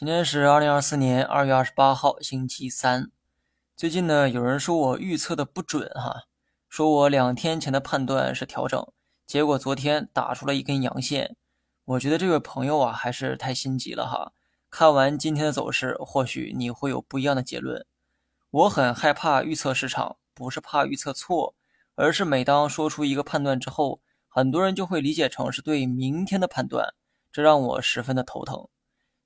今天是二零二四年二月二十八号，星期三。最近呢，有人说我预测的不准哈，说我两天前的判断是调整，结果昨天打出了一根阳线。我觉得这位朋友啊，还是太心急了哈。看完今天的走势，或许你会有不一样的结论。我很害怕预测市场，不是怕预测错，而是每当说出一个判断之后，很多人就会理解成是对明天的判断，这让我十分的头疼。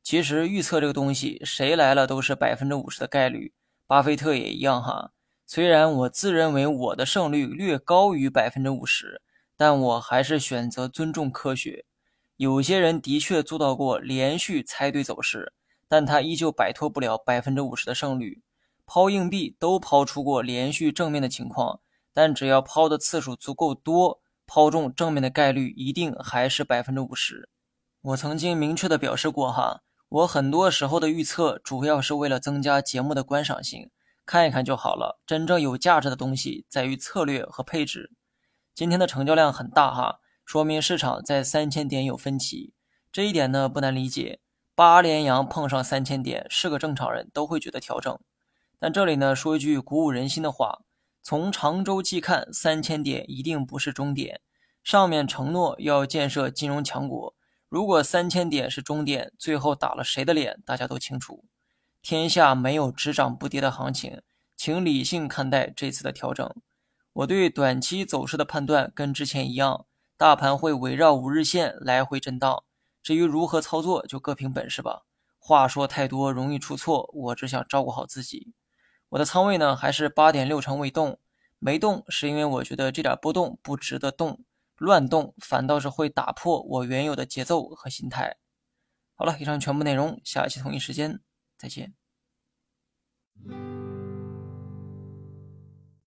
其实预测这个东西，谁来了都是百分之五十的概率。巴菲特也一样哈。虽然我自认为我的胜率略高于百分之五十，但我还是选择尊重科学。有些人的确做到过连续猜对走势，但他依旧摆脱不了百分之五十的胜率。抛硬币都抛出过连续正面的情况，但只要抛的次数足够多，抛中正面的概率一定还是百分之五十。我曾经明确的表示过哈。我很多时候的预测主要是为了增加节目的观赏性，看一看就好了。真正有价值的东西在于策略和配置。今天的成交量很大哈，说明市场在三千点有分歧。这一点呢不难理解，八连阳碰上三千点，是个正常人都会觉得调整。但这里呢说一句鼓舞人心的话：从长周期看，三千点一定不是终点。上面承诺要建设金融强国。如果三千点是终点，最后打了谁的脸，大家都清楚。天下没有只涨不跌的行情，请理性看待这次的调整。我对短期走势的判断跟之前一样，大盘会围绕五日线来回震荡。至于如何操作，就各凭本事吧。话说太多容易出错，我只想照顾好自己。我的仓位呢，还是八点六成未动，没动是因为我觉得这点波动不值得动。乱动反倒是会打破我原有的节奏和心态。好了，以上全部内容，下一期同一时间再见。